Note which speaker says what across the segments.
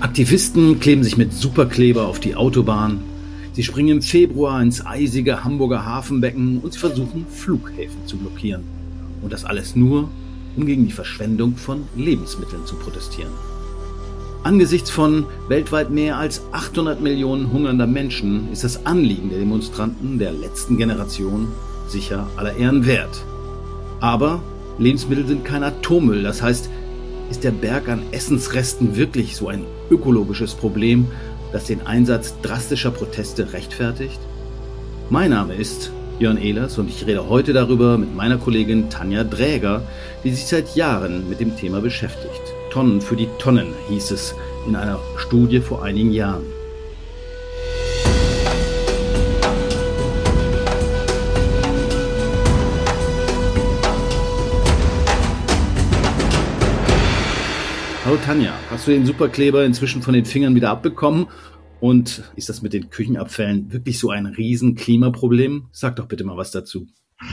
Speaker 1: Aktivisten kleben sich mit Superkleber auf die Autobahn. Sie springen im Februar ins eisige Hamburger Hafenbecken und sie versuchen, Flughäfen zu blockieren. Und das alles nur, um gegen die Verschwendung von Lebensmitteln zu protestieren. Angesichts von weltweit mehr als 800 Millionen hungernder Menschen ist das Anliegen der Demonstranten der letzten Generation sicher aller Ehren wert. Aber Lebensmittel sind kein Atommüll, das heißt, ist der Berg an Essensresten wirklich so ein ökologisches Problem, das den Einsatz drastischer Proteste rechtfertigt? Mein Name ist Jörn Ehlers und ich rede heute darüber mit meiner Kollegin Tanja Dräger, die sich seit Jahren mit dem Thema beschäftigt. Tonnen für die Tonnen hieß es in einer Studie vor einigen Jahren. Hallo Tanja, hast du den Superkleber inzwischen von den Fingern wieder abbekommen? Und ist das mit den Küchenabfällen wirklich so ein riesen Klimaproblem? Sag doch bitte mal was dazu.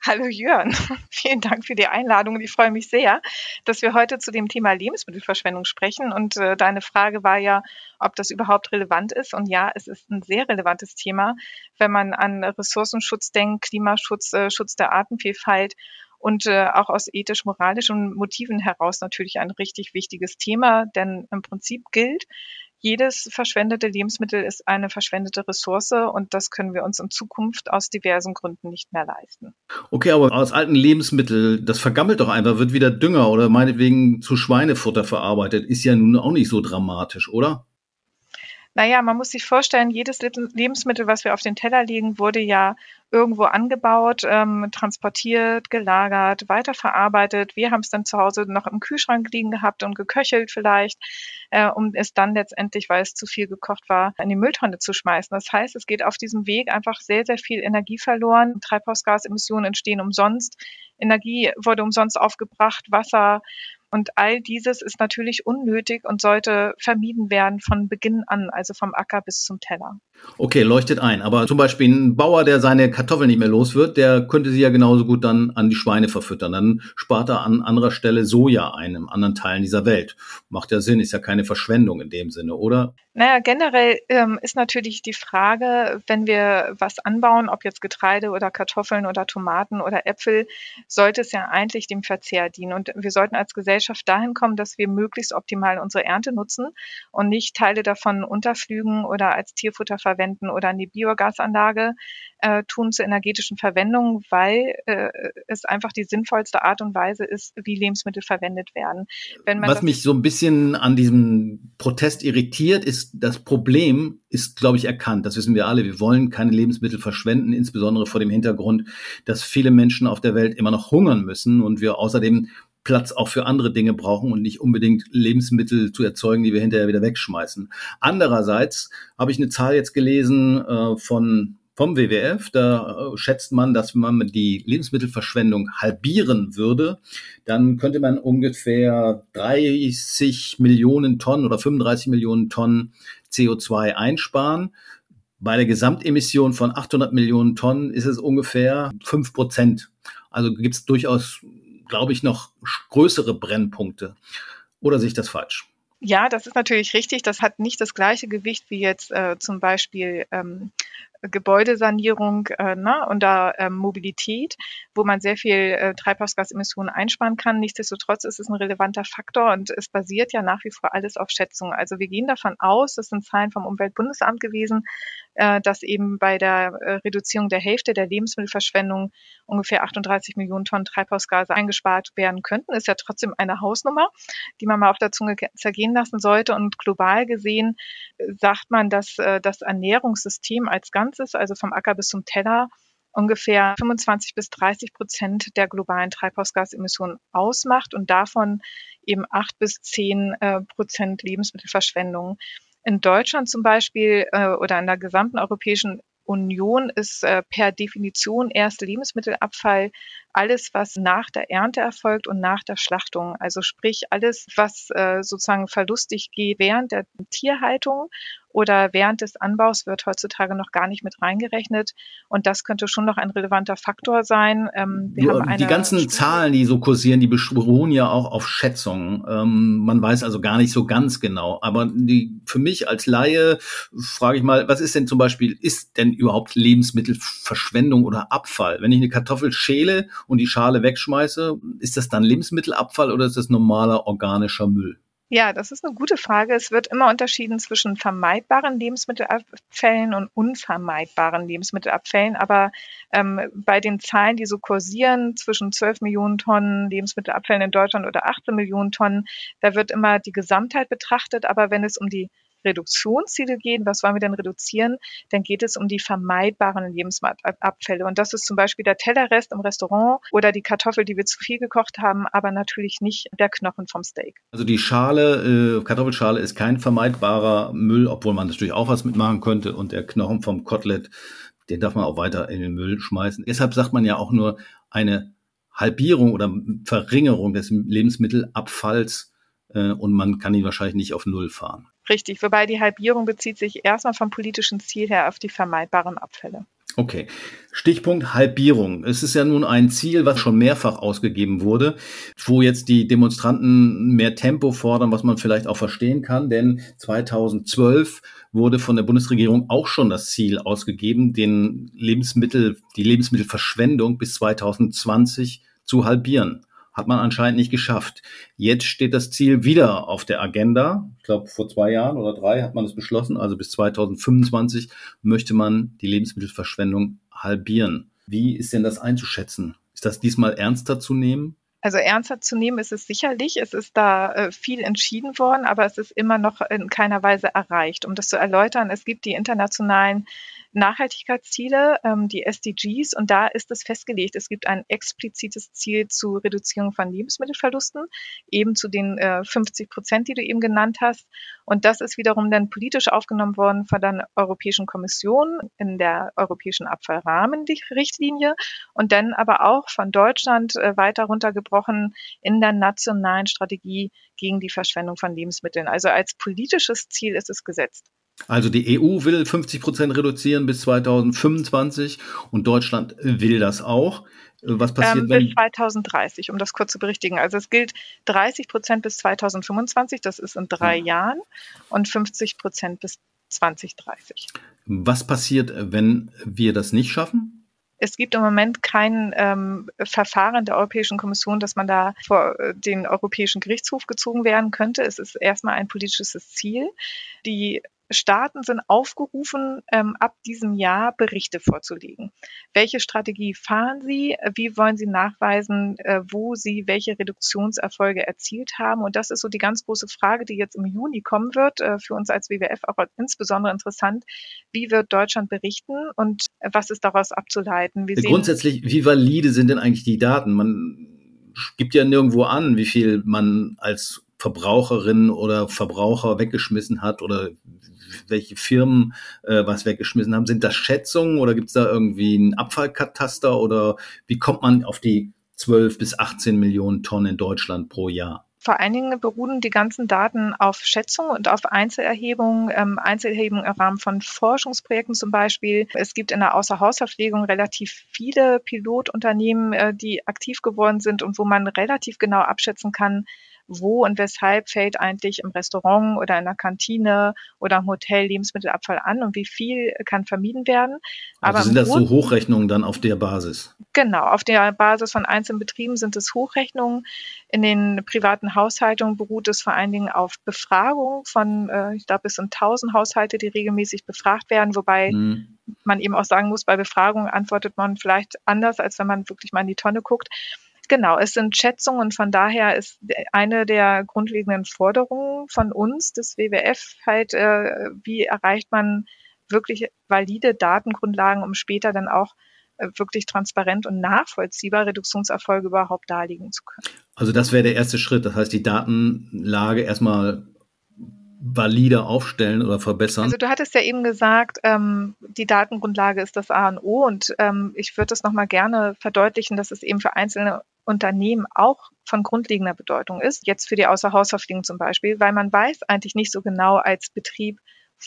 Speaker 2: Hallo Jörn, vielen Dank für die Einladung ich freue mich sehr, dass wir heute zu dem Thema Lebensmittelverschwendung sprechen. Und äh, deine Frage war ja, ob das überhaupt relevant ist. Und ja, es ist ein sehr relevantes Thema, wenn man an Ressourcenschutz denkt, Klimaschutz, äh, Schutz der Artenvielfalt und äh, auch aus ethisch-moralischen Motiven heraus natürlich ein richtig wichtiges Thema, denn im Prinzip gilt, jedes verschwendete Lebensmittel ist eine verschwendete Ressource und das können wir uns in Zukunft aus diversen Gründen nicht mehr leisten.
Speaker 1: Okay, aber aus alten Lebensmitteln, das vergammelt doch einfach, wird wieder Dünger oder meinetwegen zu Schweinefutter verarbeitet, ist ja nun auch nicht so dramatisch, oder?
Speaker 2: Naja, man muss sich vorstellen, jedes Lebensmittel, was wir auf den Teller legen, wurde ja irgendwo angebaut, ähm, transportiert, gelagert, weiterverarbeitet. Wir haben es dann zu Hause noch im Kühlschrank liegen gehabt und geköchelt vielleicht, äh, um es dann letztendlich, weil es zu viel gekocht war, in die Mülltonne zu schmeißen. Das heißt, es geht auf diesem Weg einfach sehr, sehr viel Energie verloren. Treibhausgasemissionen entstehen umsonst. Energie wurde umsonst aufgebracht, Wasser und all dieses ist natürlich unnötig und sollte vermieden werden von Beginn an, also vom Acker bis zum Teller.
Speaker 1: Okay, leuchtet ein. Aber zum Beispiel ein Bauer, der seine Kartoffeln nicht mehr los wird, der könnte sie ja genauso gut dann an die Schweine verfüttern. Dann spart er an anderer Stelle Soja ein, in anderen Teilen dieser Welt. Macht ja Sinn, ist ja keine Verschwendung in dem Sinne, oder?
Speaker 2: Naja, generell ähm, ist natürlich die Frage, wenn wir was anbauen, ob jetzt Getreide oder Kartoffeln oder Tomaten oder Äpfel, sollte es ja eigentlich dem Verzehr dienen. Und wir sollten als Gesellschaft dahin kommen, dass wir möglichst optimal unsere Ernte nutzen und nicht Teile davon unterflügen oder als Tierfutter verwenden oder in die Biogasanlage äh, tun zur energetischen Verwendung, weil äh, es einfach die sinnvollste Art und Weise ist, wie Lebensmittel verwendet werden.
Speaker 1: Was mich so ein bisschen an diesem Protest irritiert, ist, das Problem ist, glaube ich, erkannt. Das wissen wir alle. Wir wollen keine Lebensmittel verschwenden, insbesondere vor dem Hintergrund, dass viele Menschen auf der Welt immer noch hungern müssen und wir außerdem Platz auch für andere Dinge brauchen und nicht unbedingt Lebensmittel zu erzeugen, die wir hinterher wieder wegschmeißen. Andererseits habe ich eine Zahl jetzt gelesen äh, von vom WWF. Da äh, schätzt man, dass man die Lebensmittelverschwendung halbieren würde, dann könnte man ungefähr 30 Millionen Tonnen oder 35 Millionen Tonnen CO2 einsparen. Bei der Gesamtemission von 800 Millionen Tonnen ist es ungefähr 5 Prozent. Also gibt es durchaus, glaube ich, noch größere Brennpunkte. Oder sehe ich das falsch?
Speaker 2: Ja, das ist natürlich richtig. Das hat nicht das gleiche Gewicht wie jetzt äh, zum Beispiel ähm, Gebäudesanierung äh, ne, und da ähm, Mobilität, wo man sehr viel äh, Treibhausgasemissionen einsparen kann. Nichtsdestotrotz ist es ein relevanter Faktor und es basiert ja nach wie vor alles auf Schätzungen. Also wir gehen davon aus, das sind Zahlen vom Umweltbundesamt gewesen, äh, dass eben bei der äh, Reduzierung der Hälfte der Lebensmittelverschwendung ungefähr 38 Millionen Tonnen Treibhausgase eingespart werden könnten. Ist ja trotzdem eine Hausnummer, die man mal auf der Zunge zergehen lassen sollte. Und global gesehen äh, sagt man, dass äh, das Ernährungssystem als Ganzes, also vom Acker bis zum Teller, ungefähr 25 bis 30 Prozent der globalen Treibhausgasemissionen ausmacht und davon eben acht bis zehn äh, Prozent Lebensmittelverschwendung. In Deutschland zum Beispiel äh, oder in der gesamten Europäischen Union ist äh, per Definition erst Lebensmittelabfall alles, was nach der Ernte erfolgt und nach der Schlachtung. Also sprich alles, was äh, sozusagen verlustig geht während der Tierhaltung oder während des Anbaus wird heutzutage noch gar nicht mit reingerechnet. Und das könnte schon noch ein relevanter Faktor sein.
Speaker 1: Ähm, die ganzen Studie Zahlen, die so kursieren, die beruhen ja auch auf Schätzungen. Ähm, man weiß also gar nicht so ganz genau. Aber die, für mich als Laie frage ich mal, was ist denn zum Beispiel, ist denn überhaupt Lebensmittelverschwendung oder Abfall? Wenn ich eine Kartoffel schäle und die Schale wegschmeiße, ist das dann Lebensmittelabfall oder ist das normaler organischer Müll?
Speaker 2: Ja, das ist eine gute Frage. Es wird immer unterschieden zwischen vermeidbaren Lebensmittelabfällen und unvermeidbaren Lebensmittelabfällen. Aber ähm, bei den Zahlen, die so kursieren, zwischen 12 Millionen Tonnen Lebensmittelabfällen in Deutschland oder 18 Millionen Tonnen, da wird immer die Gesamtheit betrachtet. Aber wenn es um die Reduktionsziele gehen, was wollen wir denn reduzieren, dann geht es um die vermeidbaren Lebensmittelabfälle. Und das ist zum Beispiel der Tellerrest im Restaurant oder die Kartoffel, die wir zu viel gekocht haben, aber natürlich nicht der Knochen vom Steak.
Speaker 1: Also die Schale, äh, Kartoffelschale ist kein vermeidbarer Müll, obwohl man natürlich auch was mitmachen könnte. Und der Knochen vom Kotelett, den darf man auch weiter in den Müll schmeißen. Deshalb sagt man ja auch nur eine Halbierung oder Verringerung des Lebensmittelabfalls äh, und man kann ihn wahrscheinlich nicht auf Null fahren.
Speaker 2: Richtig, wobei die Halbierung bezieht sich erstmal vom politischen Ziel her auf die vermeidbaren Abfälle.
Speaker 1: Okay. Stichpunkt Halbierung. Es ist ja nun ein Ziel, was schon mehrfach ausgegeben wurde, wo jetzt die Demonstranten mehr Tempo fordern, was man vielleicht auch verstehen kann, denn 2012 wurde von der Bundesregierung auch schon das Ziel ausgegeben, den Lebensmittel, die Lebensmittelverschwendung bis 2020 zu halbieren hat man anscheinend nicht geschafft. Jetzt steht das Ziel wieder auf der Agenda. Ich glaube, vor zwei Jahren oder drei hat man es beschlossen. Also bis 2025 möchte man die Lebensmittelverschwendung halbieren. Wie ist denn das einzuschätzen? Ist das diesmal ernster zu nehmen?
Speaker 2: Also ernster zu nehmen ist es sicherlich. Es ist da äh, viel entschieden worden, aber es ist immer noch in keiner Weise erreicht. Um das zu erläutern, es gibt die internationalen Nachhaltigkeitsziele, ähm, die SDGs, und da ist es festgelegt, es gibt ein explizites Ziel zur Reduzierung von Lebensmittelverlusten, eben zu den äh, 50 Prozent, die du eben genannt hast. Und das ist wiederum dann politisch aufgenommen worden von der Europäischen Kommission in der Europäischen Abfallrahmenrichtlinie und dann aber auch von Deutschland äh, weiter runtergebrochen in der nationalen Strategie gegen die Verschwendung von Lebensmitteln. Also als politisches Ziel ist es gesetzt.
Speaker 1: Also die EU will 50 Prozent reduzieren bis 2025 und Deutschland will das auch.
Speaker 2: Was passiert, ähm, wenn bis 2030, um das kurz zu berichtigen. Also es gilt 30 Prozent bis 2025, das ist in drei ja. Jahren, und 50 Prozent bis 2030.
Speaker 1: Was passiert, wenn wir das nicht schaffen?
Speaker 2: Es gibt im Moment kein ähm, Verfahren der Europäischen Kommission, dass man da vor äh, den Europäischen Gerichtshof gezogen werden könnte. Es ist erstmal ein politisches Ziel. Die Staaten sind aufgerufen, ähm, ab diesem Jahr Berichte vorzulegen. Welche Strategie fahren sie? Wie wollen sie nachweisen, äh, wo sie welche Reduktionserfolge erzielt haben? Und das ist so die ganz große Frage, die jetzt im Juni kommen wird, äh, für uns als WWF auch insbesondere interessant. Wie wird Deutschland berichten und was ist daraus abzuleiten?
Speaker 1: Wir Grundsätzlich, wie valide sind denn eigentlich die Daten? Man gibt ja nirgendwo an, wie viel man als Verbraucherin oder Verbraucher weggeschmissen hat oder welche Firmen äh, was weggeschmissen haben. Sind das Schätzungen oder gibt es da irgendwie einen Abfallkataster oder wie kommt man auf die 12 bis 18 Millionen Tonnen in Deutschland pro Jahr?
Speaker 2: Vor allen Dingen beruhen die ganzen Daten auf Schätzungen und auf Einzelerhebungen, ähm, Einzelerhebungen im Rahmen von Forschungsprojekten zum Beispiel. Es gibt in der Außerhausverpflegung relativ viele Pilotunternehmen, äh, die aktiv geworden sind und wo man relativ genau abschätzen kann, wo und weshalb fällt eigentlich im Restaurant oder in der Kantine oder im Hotel Lebensmittelabfall an und wie viel kann vermieden werden.
Speaker 1: Also Aber sind das so Hochrechnungen dann auf der Basis?
Speaker 2: Genau, auf der Basis von einzelnen Betrieben sind es Hochrechnungen. In den privaten Haushaltungen beruht es vor allen Dingen auf Befragung von, äh, ich glaube, es sind 1000 Haushalte, die regelmäßig befragt werden, wobei hm. man eben auch sagen muss, bei Befragung antwortet man vielleicht anders, als wenn man wirklich mal in die Tonne guckt. Genau, es sind Schätzungen und von daher ist eine der grundlegenden Forderungen von uns, des WWF, halt, äh, wie erreicht man wirklich valide Datengrundlagen, um später dann auch äh, wirklich transparent und nachvollziehbar Reduktionserfolge überhaupt darlegen zu können.
Speaker 1: Also das wäre der erste Schritt. Das heißt, die Datenlage erstmal valider aufstellen oder verbessern?
Speaker 2: Also du hattest ja eben gesagt, ähm, die Datengrundlage ist das A und O und ähm, ich würde das nochmal gerne verdeutlichen, dass es eben für einzelne Unternehmen auch von grundlegender Bedeutung ist, jetzt für die Außerhausverpflegung zum Beispiel, weil man weiß eigentlich nicht so genau als Betrieb,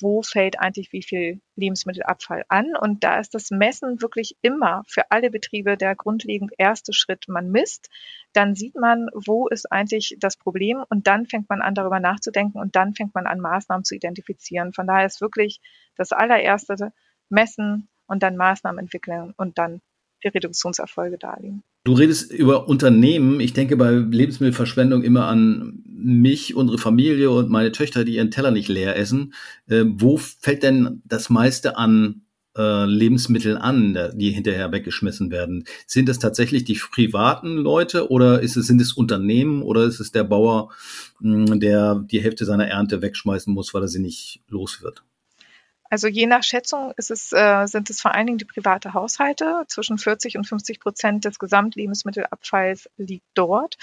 Speaker 2: wo fällt eigentlich wie viel Lebensmittelabfall an. Und da ist das Messen wirklich immer für alle Betriebe der grundlegend erste Schritt. Man misst, dann sieht man, wo ist eigentlich das Problem und dann fängt man an, darüber nachzudenken und dann fängt man an, Maßnahmen zu identifizieren. Von daher ist wirklich das allererste Messen und dann Maßnahmen entwickeln und dann die Reduktionserfolge darlegen.
Speaker 1: Du redest über Unternehmen. Ich denke bei Lebensmittelverschwendung immer an mich, unsere Familie und meine Töchter, die ihren Teller nicht leer essen. Äh, wo fällt denn das meiste an äh, Lebensmitteln an, die hinterher weggeschmissen werden? Sind das tatsächlich die privaten Leute oder ist es, sind es Unternehmen oder ist es der Bauer, mh, der die Hälfte seiner Ernte wegschmeißen muss, weil er sie nicht los wird?
Speaker 2: Also je nach Schätzung ist es, äh, sind es vor allen Dingen die private Haushalte. Zwischen 40 und 50 Prozent des Gesamtlebensmittelabfalls liegt dort,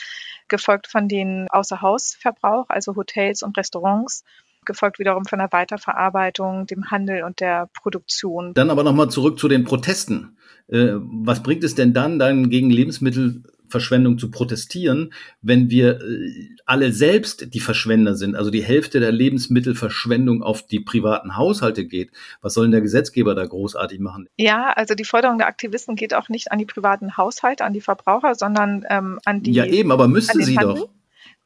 Speaker 2: gefolgt von den Außerhausverbrauch, also Hotels und Restaurants gefolgt wiederum von der Weiterverarbeitung, dem Handel und der Produktion.
Speaker 1: Dann aber nochmal zurück zu den Protesten. Äh, was bringt es denn dann, dann gegen Lebensmittel Verschwendung zu protestieren, wenn wir äh, alle selbst die Verschwender sind, also die Hälfte der Lebensmittelverschwendung auf die privaten Haushalte geht. Was soll denn der Gesetzgeber da großartig machen?
Speaker 2: Ja, also die Forderung der Aktivisten geht auch nicht an die privaten Haushalte, an die Verbraucher, sondern ähm, an die.
Speaker 1: Ja, eben, aber müsste sie Handel. doch.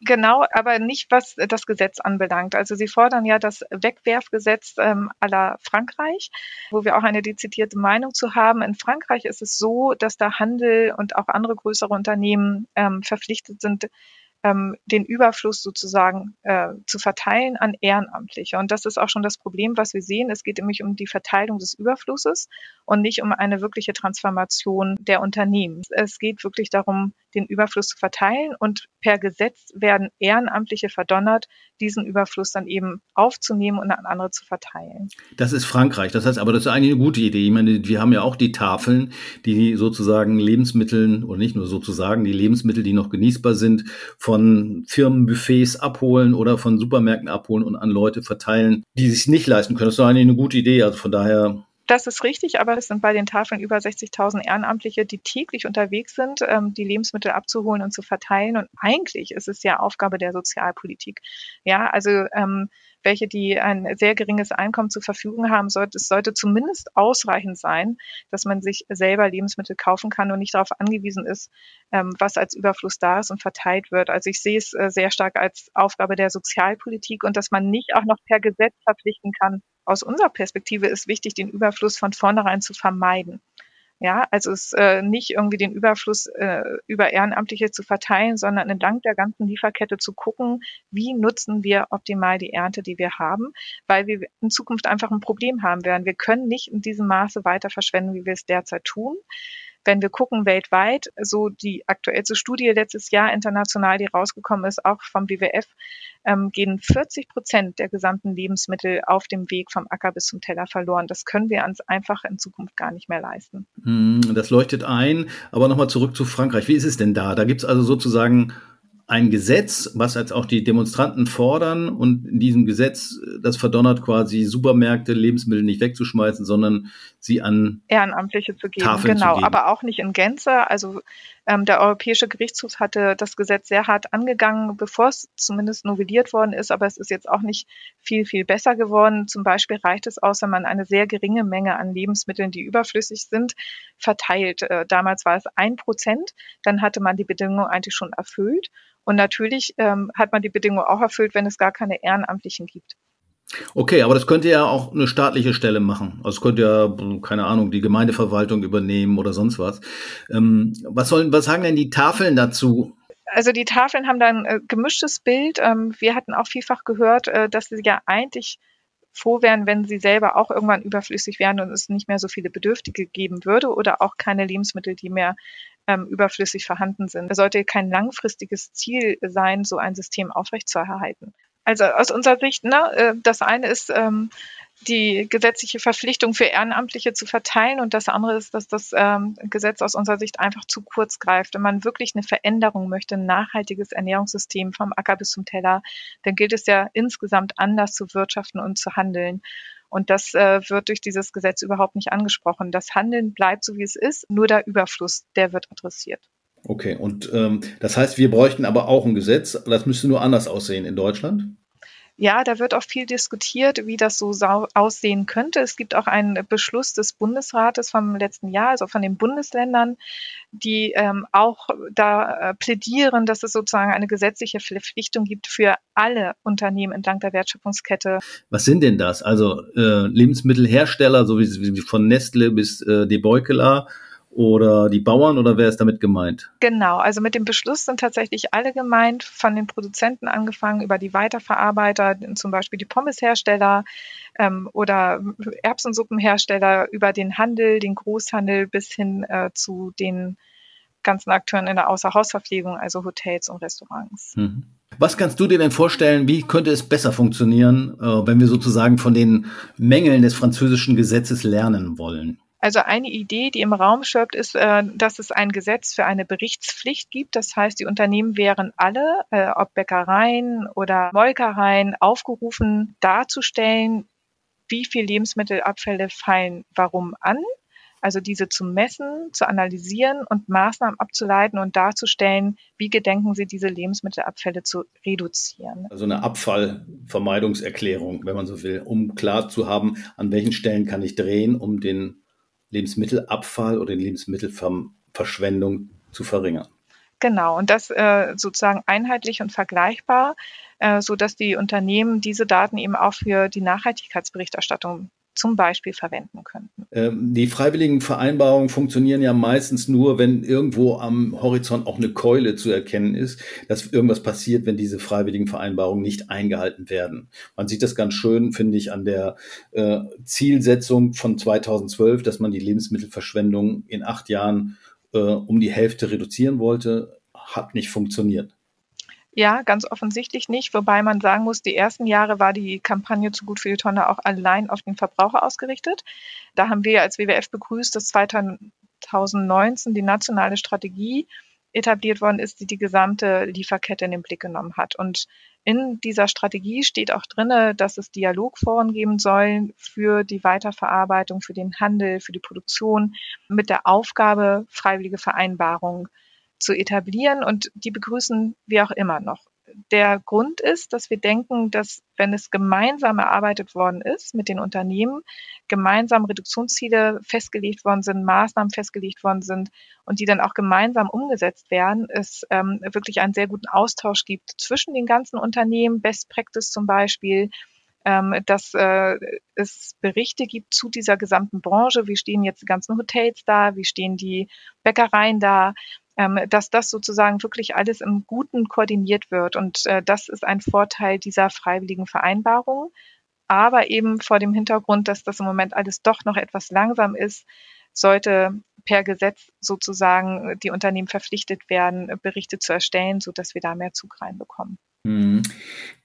Speaker 2: Genau, aber nicht, was das Gesetz anbelangt. Also Sie fordern ja das Wegwerfgesetz ähm, aller Frankreich, wo wir auch eine dezidierte Meinung zu haben. In Frankreich ist es so, dass der Handel und auch andere größere Unternehmen ähm, verpflichtet sind, ähm, den Überfluss sozusagen äh, zu verteilen an Ehrenamtliche. Und das ist auch schon das Problem, was wir sehen. Es geht nämlich um die Verteilung des Überflusses und nicht um eine wirkliche Transformation der Unternehmen. Es geht wirklich darum, den Überfluss zu verteilen und per Gesetz werden Ehrenamtliche verdonnert, diesen Überfluss dann eben aufzunehmen und an andere zu verteilen.
Speaker 1: Das ist Frankreich. Das heißt aber, das ist eigentlich eine gute Idee. Ich meine, wir haben ja auch die Tafeln, die sozusagen Lebensmitteln oder nicht nur sozusagen die Lebensmittel, die noch genießbar sind, von Firmenbuffets abholen oder von Supermärkten abholen und an Leute verteilen, die sich nicht leisten können. Das ist eigentlich eine gute Idee. Also von daher
Speaker 2: das ist richtig, aber es sind bei den Tafeln über 60.000 Ehrenamtliche, die täglich unterwegs sind, ähm, die Lebensmittel abzuholen und zu verteilen. Und eigentlich ist es ja Aufgabe der Sozialpolitik. Ja, also ähm, welche, die ein sehr geringes Einkommen zur Verfügung haben, sollte, es sollte zumindest ausreichend sein, dass man sich selber Lebensmittel kaufen kann und nicht darauf angewiesen ist, ähm, was als Überfluss da ist und verteilt wird. Also ich sehe es äh, sehr stark als Aufgabe der Sozialpolitik und dass man nicht auch noch per Gesetz verpflichten kann, aus unserer Perspektive ist wichtig, den Überfluss von vornherein zu vermeiden. Ja, also es äh, nicht irgendwie den Überfluss äh, über Ehrenamtliche zu verteilen, sondern entlang der ganzen Lieferkette zu gucken, wie nutzen wir optimal die Ernte, die wir haben, weil wir in Zukunft einfach ein Problem haben werden. Wir können nicht in diesem Maße weiter verschwenden, wie wir es derzeit tun. Wenn wir gucken weltweit, so die aktuellste Studie letztes Jahr international, die rausgekommen ist, auch vom WWF, ähm, gehen 40 Prozent der gesamten Lebensmittel auf dem Weg vom Acker bis zum Teller verloren. Das können wir uns einfach in Zukunft gar nicht mehr leisten.
Speaker 1: Hm, das leuchtet ein. Aber nochmal zurück zu Frankreich. Wie ist es denn da? Da gibt es also sozusagen ein Gesetz, was jetzt auch die Demonstranten fordern und in diesem Gesetz, das verdonnert quasi Supermärkte, Lebensmittel nicht wegzuschmeißen, sondern sie an
Speaker 2: Ehrenamtliche zu geben. Tafeln genau, zu geben. aber auch nicht in Gänze. Also ähm, der Europäische Gerichtshof hatte das Gesetz sehr hart angegangen, bevor es zumindest novelliert worden ist, aber es ist jetzt auch nicht viel, viel besser geworden. Zum Beispiel reicht es aus, wenn man eine sehr geringe Menge an Lebensmitteln, die überflüssig sind, verteilt. Äh, damals war es ein Prozent, dann hatte man die Bedingungen eigentlich schon erfüllt. Und natürlich ähm, hat man die Bedingungen auch erfüllt, wenn es gar keine Ehrenamtlichen gibt.
Speaker 1: Okay, aber das könnte ja auch eine staatliche Stelle machen. Also es könnte ja, keine Ahnung, die Gemeindeverwaltung übernehmen oder sonst was. Ähm, was sollen, was sagen denn die Tafeln dazu?
Speaker 2: Also die Tafeln haben da ein äh, gemischtes Bild. Ähm, wir hatten auch vielfach gehört, äh, dass sie ja eigentlich froh wären, wenn sie selber auch irgendwann überflüssig wären und es nicht mehr so viele Bedürftige geben würde oder auch keine Lebensmittel, die mehr ähm, überflüssig vorhanden sind. Es sollte kein langfristiges Ziel sein, so ein System aufrechtzuerhalten. Also aus unserer Sicht, ne, äh, das eine ist, ähm, die gesetzliche Verpflichtung für Ehrenamtliche zu verteilen. Und das andere ist, dass das ähm, Gesetz aus unserer Sicht einfach zu kurz greift. Wenn man wirklich eine Veränderung möchte, ein nachhaltiges Ernährungssystem vom Acker bis zum Teller, dann gilt es ja insgesamt anders zu wirtschaften und zu handeln. Und das äh, wird durch dieses Gesetz überhaupt nicht angesprochen. Das Handeln bleibt so, wie es ist, nur der Überfluss, der wird adressiert.
Speaker 1: Okay, und ähm, das heißt, wir bräuchten aber auch ein Gesetz, das müsste nur anders aussehen in Deutschland?
Speaker 2: Ja, da wird auch viel diskutiert, wie das so aussehen könnte. Es gibt auch einen Beschluss des Bundesrates vom letzten Jahr, also von den Bundesländern, die ähm, auch da äh, plädieren, dass es sozusagen eine gesetzliche Verpflichtung gibt für alle Unternehmen entlang der Wertschöpfungskette.
Speaker 1: Was sind denn das? Also äh, Lebensmittelhersteller, so wie, wie von Nestle bis äh, De Beukeler, oder die Bauern oder wer ist damit gemeint?
Speaker 2: Genau, also mit dem Beschluss sind tatsächlich alle gemeint, von den Produzenten angefangen über die Weiterverarbeiter, zum Beispiel die Pommeshersteller ähm, oder Erbsensuppenhersteller, über den Handel, den Großhandel bis hin äh, zu den ganzen Akteuren in der Außerhausverpflegung, also Hotels und Restaurants. Mhm.
Speaker 1: Was kannst du dir denn vorstellen, wie könnte es besser funktionieren, äh, wenn wir sozusagen von den Mängeln des französischen Gesetzes lernen wollen?
Speaker 2: Also eine Idee, die im Raum schwebt, ist, äh, dass es ein Gesetz für eine Berichtspflicht gibt. Das heißt, die Unternehmen wären alle, äh, ob Bäckereien oder Molkereien, aufgerufen, darzustellen, wie viel Lebensmittelabfälle fallen warum an. Also diese zu messen, zu analysieren und Maßnahmen abzuleiten und darzustellen, wie gedenken sie, diese Lebensmittelabfälle zu reduzieren.
Speaker 1: Also eine Abfallvermeidungserklärung, wenn man so will, um klar zu haben, an welchen Stellen kann ich drehen, um den Lebensmittelabfall oder Lebensmittelverschwendung zu verringern.
Speaker 2: Genau, und das äh, sozusagen einheitlich und vergleichbar, äh, so dass die Unternehmen diese Daten eben auch für die Nachhaltigkeitsberichterstattung zum Beispiel verwenden könnten.
Speaker 1: Ähm, die freiwilligen Vereinbarungen funktionieren ja meistens nur, wenn irgendwo am Horizont auch eine Keule zu erkennen ist, dass irgendwas passiert, wenn diese freiwilligen Vereinbarungen nicht eingehalten werden. Man sieht das ganz schön, finde ich, an der äh, Zielsetzung von 2012, dass man die Lebensmittelverschwendung in acht Jahren äh, um die Hälfte reduzieren wollte, hat nicht funktioniert.
Speaker 2: Ja, ganz offensichtlich nicht, wobei man sagen muss, die ersten Jahre war die Kampagne zu gut für die Tonne auch allein auf den Verbraucher ausgerichtet. Da haben wir als WWF begrüßt, dass 2019 die nationale Strategie etabliert worden ist, die die gesamte Lieferkette in den Blick genommen hat. Und in dieser Strategie steht auch drinne, dass es Dialogforen geben soll für die Weiterverarbeitung, für den Handel, für die Produktion mit der Aufgabe, freiwillige Vereinbarungen zu etablieren und die begrüßen wir auch immer noch. Der Grund ist, dass wir denken, dass wenn es gemeinsam erarbeitet worden ist mit den Unternehmen, gemeinsam Reduktionsziele festgelegt worden sind, Maßnahmen festgelegt worden sind und die dann auch gemeinsam umgesetzt werden, es ähm, wirklich einen sehr guten Austausch gibt zwischen den ganzen Unternehmen, Best Practice zum Beispiel, ähm, dass äh, es Berichte gibt zu dieser gesamten Branche. Wie stehen jetzt die ganzen Hotels da? Wie stehen die Bäckereien da? Ähm, dass das sozusagen wirklich alles im Guten koordiniert wird. Und äh, das ist ein Vorteil dieser freiwilligen Vereinbarung. Aber eben vor dem Hintergrund, dass das im Moment alles doch noch etwas langsam ist, sollte per Gesetz sozusagen die Unternehmen verpflichtet werden, Berichte zu erstellen, sodass wir da mehr Zug reinbekommen.
Speaker 1: Mhm.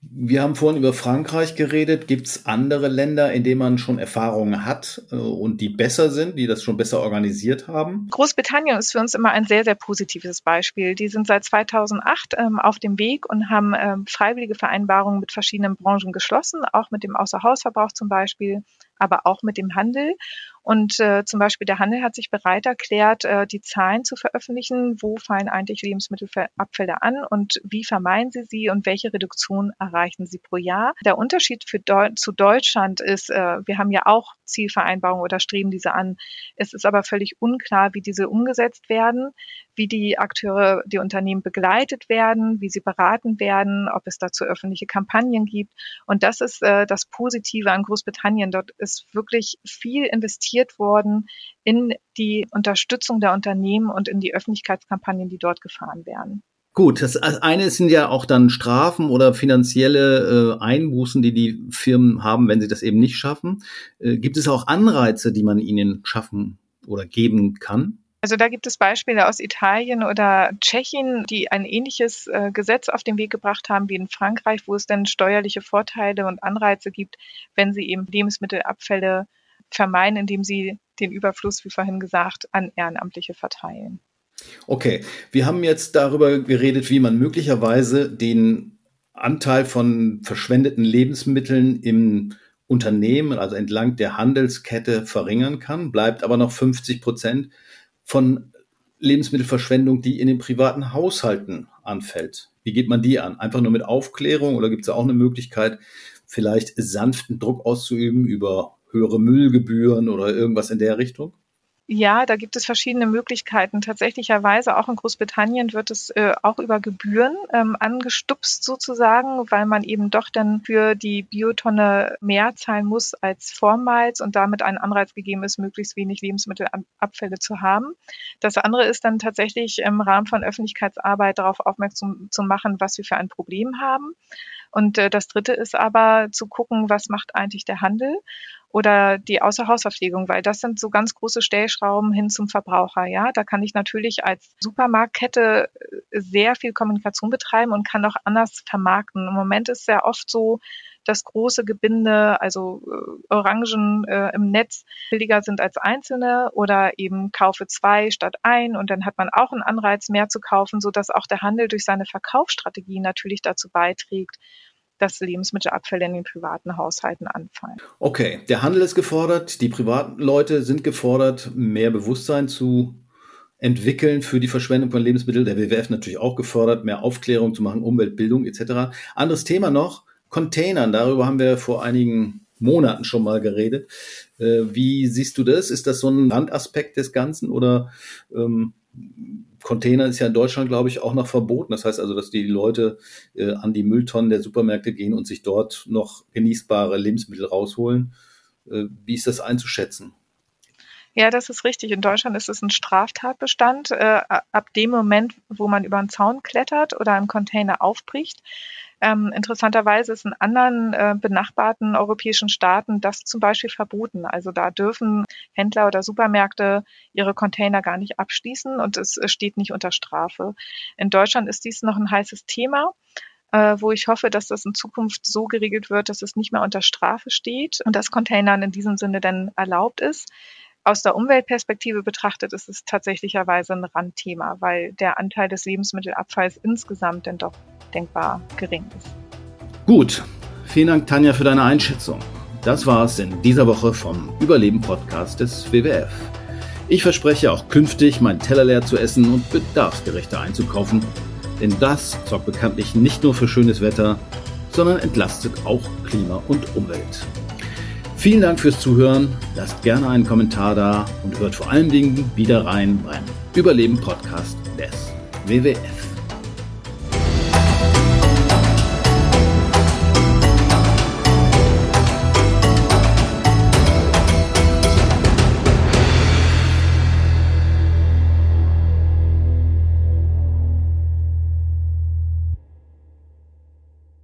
Speaker 1: Wir haben vorhin über Frankreich geredet. Gibt es andere Länder, in denen man schon Erfahrungen hat äh, und die besser sind, die das schon besser organisiert haben?
Speaker 2: Großbritannien ist für uns immer ein sehr, sehr positives Beispiel. Die sind seit 2008 ähm, auf dem Weg und haben ähm, freiwillige Vereinbarungen mit verschiedenen Branchen geschlossen, auch mit dem Außerhausverbrauch zum Beispiel, aber auch mit dem Handel. Und äh, zum Beispiel der Handel hat sich bereit erklärt, äh, die Zahlen zu veröffentlichen, wo fallen eigentlich Lebensmittelabfälle an und wie vermeiden sie sie und welche Reduktion erreichen sie pro Jahr. Der Unterschied für Deu zu Deutschland ist, äh, wir haben ja auch Zielvereinbarungen oder streben diese an. Es ist aber völlig unklar, wie diese umgesetzt werden, wie die Akteure, die Unternehmen begleitet werden, wie sie beraten werden, ob es dazu öffentliche Kampagnen gibt. Und das ist äh, das Positive an Großbritannien. Dort ist wirklich viel investiert worden in die Unterstützung der Unternehmen und in die Öffentlichkeitskampagnen, die dort gefahren werden.
Speaker 1: Gut, das eine sind ja auch dann Strafen oder finanzielle äh, Einbußen, die die Firmen haben, wenn sie das eben nicht schaffen. Äh, gibt es auch Anreize, die man ihnen schaffen oder geben kann?
Speaker 2: Also da gibt es Beispiele aus Italien oder Tschechien, die ein ähnliches äh, Gesetz auf den Weg gebracht haben wie in Frankreich, wo es dann steuerliche Vorteile und Anreize gibt, wenn sie eben Lebensmittelabfälle vermeiden, indem sie den Überfluss, wie vorhin gesagt, an Ehrenamtliche verteilen.
Speaker 1: Okay, wir haben jetzt darüber geredet, wie man möglicherweise den Anteil von verschwendeten Lebensmitteln im Unternehmen, also entlang der Handelskette verringern kann, bleibt aber noch 50 Prozent von Lebensmittelverschwendung, die in den privaten Haushalten anfällt. Wie geht man die an? Einfach nur mit Aufklärung oder gibt es auch eine Möglichkeit, vielleicht sanften Druck auszuüben über höhere Müllgebühren oder irgendwas in der Richtung?
Speaker 2: Ja, da gibt es verschiedene Möglichkeiten. Tatsächlicherweise auch in Großbritannien wird es äh, auch über Gebühren ähm, angestupst sozusagen, weil man eben doch dann für die Biotonne mehr zahlen muss als vormals und damit ein Anreiz gegeben ist, möglichst wenig Lebensmittelabfälle zu haben. Das andere ist dann tatsächlich im Rahmen von Öffentlichkeitsarbeit darauf aufmerksam zu machen, was wir für ein Problem haben. Und äh, das Dritte ist aber zu gucken, was macht eigentlich der Handel oder die Außerhausverpflegung, weil das sind so ganz große Stellschrauben hin zum Verbraucher. Ja, da kann ich natürlich als Supermarktkette äh, sehr viel Kommunikation betreiben und kann auch anders vermarkten. Im Moment ist sehr oft so, dass große Gebinde, also äh, Orangen äh, im Netz billiger sind als einzelne oder eben kaufe zwei statt ein und dann hat man auch einen Anreiz mehr zu kaufen, so dass auch der Handel durch seine Verkaufsstrategie natürlich dazu beiträgt, dass Lebensmittelabfälle in den privaten Haushalten anfallen.
Speaker 1: Okay, der Handel ist gefordert, die privaten Leute sind gefordert, mehr Bewusstsein zu entwickeln für die Verschwendung von Lebensmitteln. Der WWF natürlich auch gefordert, mehr Aufklärung zu machen, Umweltbildung etc. Anderes Thema noch, Containern. Darüber haben wir vor einigen Monaten schon mal geredet. Äh, wie siehst du das? Ist das so ein Randaspekt des Ganzen oder ähm, Container ist ja in Deutschland, glaube ich, auch noch verboten. Das heißt also, dass die Leute äh, an die Mülltonnen der Supermärkte gehen und sich dort noch genießbare Lebensmittel rausholen. Äh, wie ist das einzuschätzen?
Speaker 2: Ja, das ist richtig. In Deutschland ist es ein Straftatbestand. Äh, ab dem Moment, wo man über einen Zaun klettert oder einen Container aufbricht, ähm, interessanterweise ist in anderen äh, benachbarten europäischen Staaten das zum Beispiel verboten. Also da dürfen Händler oder Supermärkte ihre Container gar nicht abschließen und es steht nicht unter Strafe. In Deutschland ist dies noch ein heißes Thema äh, wo ich hoffe, dass das in Zukunft so geregelt wird, dass es nicht mehr unter Strafe steht und dass Containern in diesem Sinne dann erlaubt ist. Aus der Umweltperspektive betrachtet ist es tatsächlicherweise ein Randthema, weil der Anteil des Lebensmittelabfalls insgesamt denn doch denkbar gering ist.
Speaker 1: Gut, vielen Dank Tanja für deine Einschätzung. Das war es in dieser Woche vom Überleben-Podcast des WWF. Ich verspreche auch künftig, meinen Teller leer zu essen und bedarfsgerechter einzukaufen, denn das sorgt bekanntlich nicht nur für schönes Wetter, sondern entlastet auch Klima und Umwelt. Vielen Dank fürs Zuhören. Lasst gerne einen Kommentar da und hört vor allen Dingen wieder rein beim Überleben-Podcast des WWF.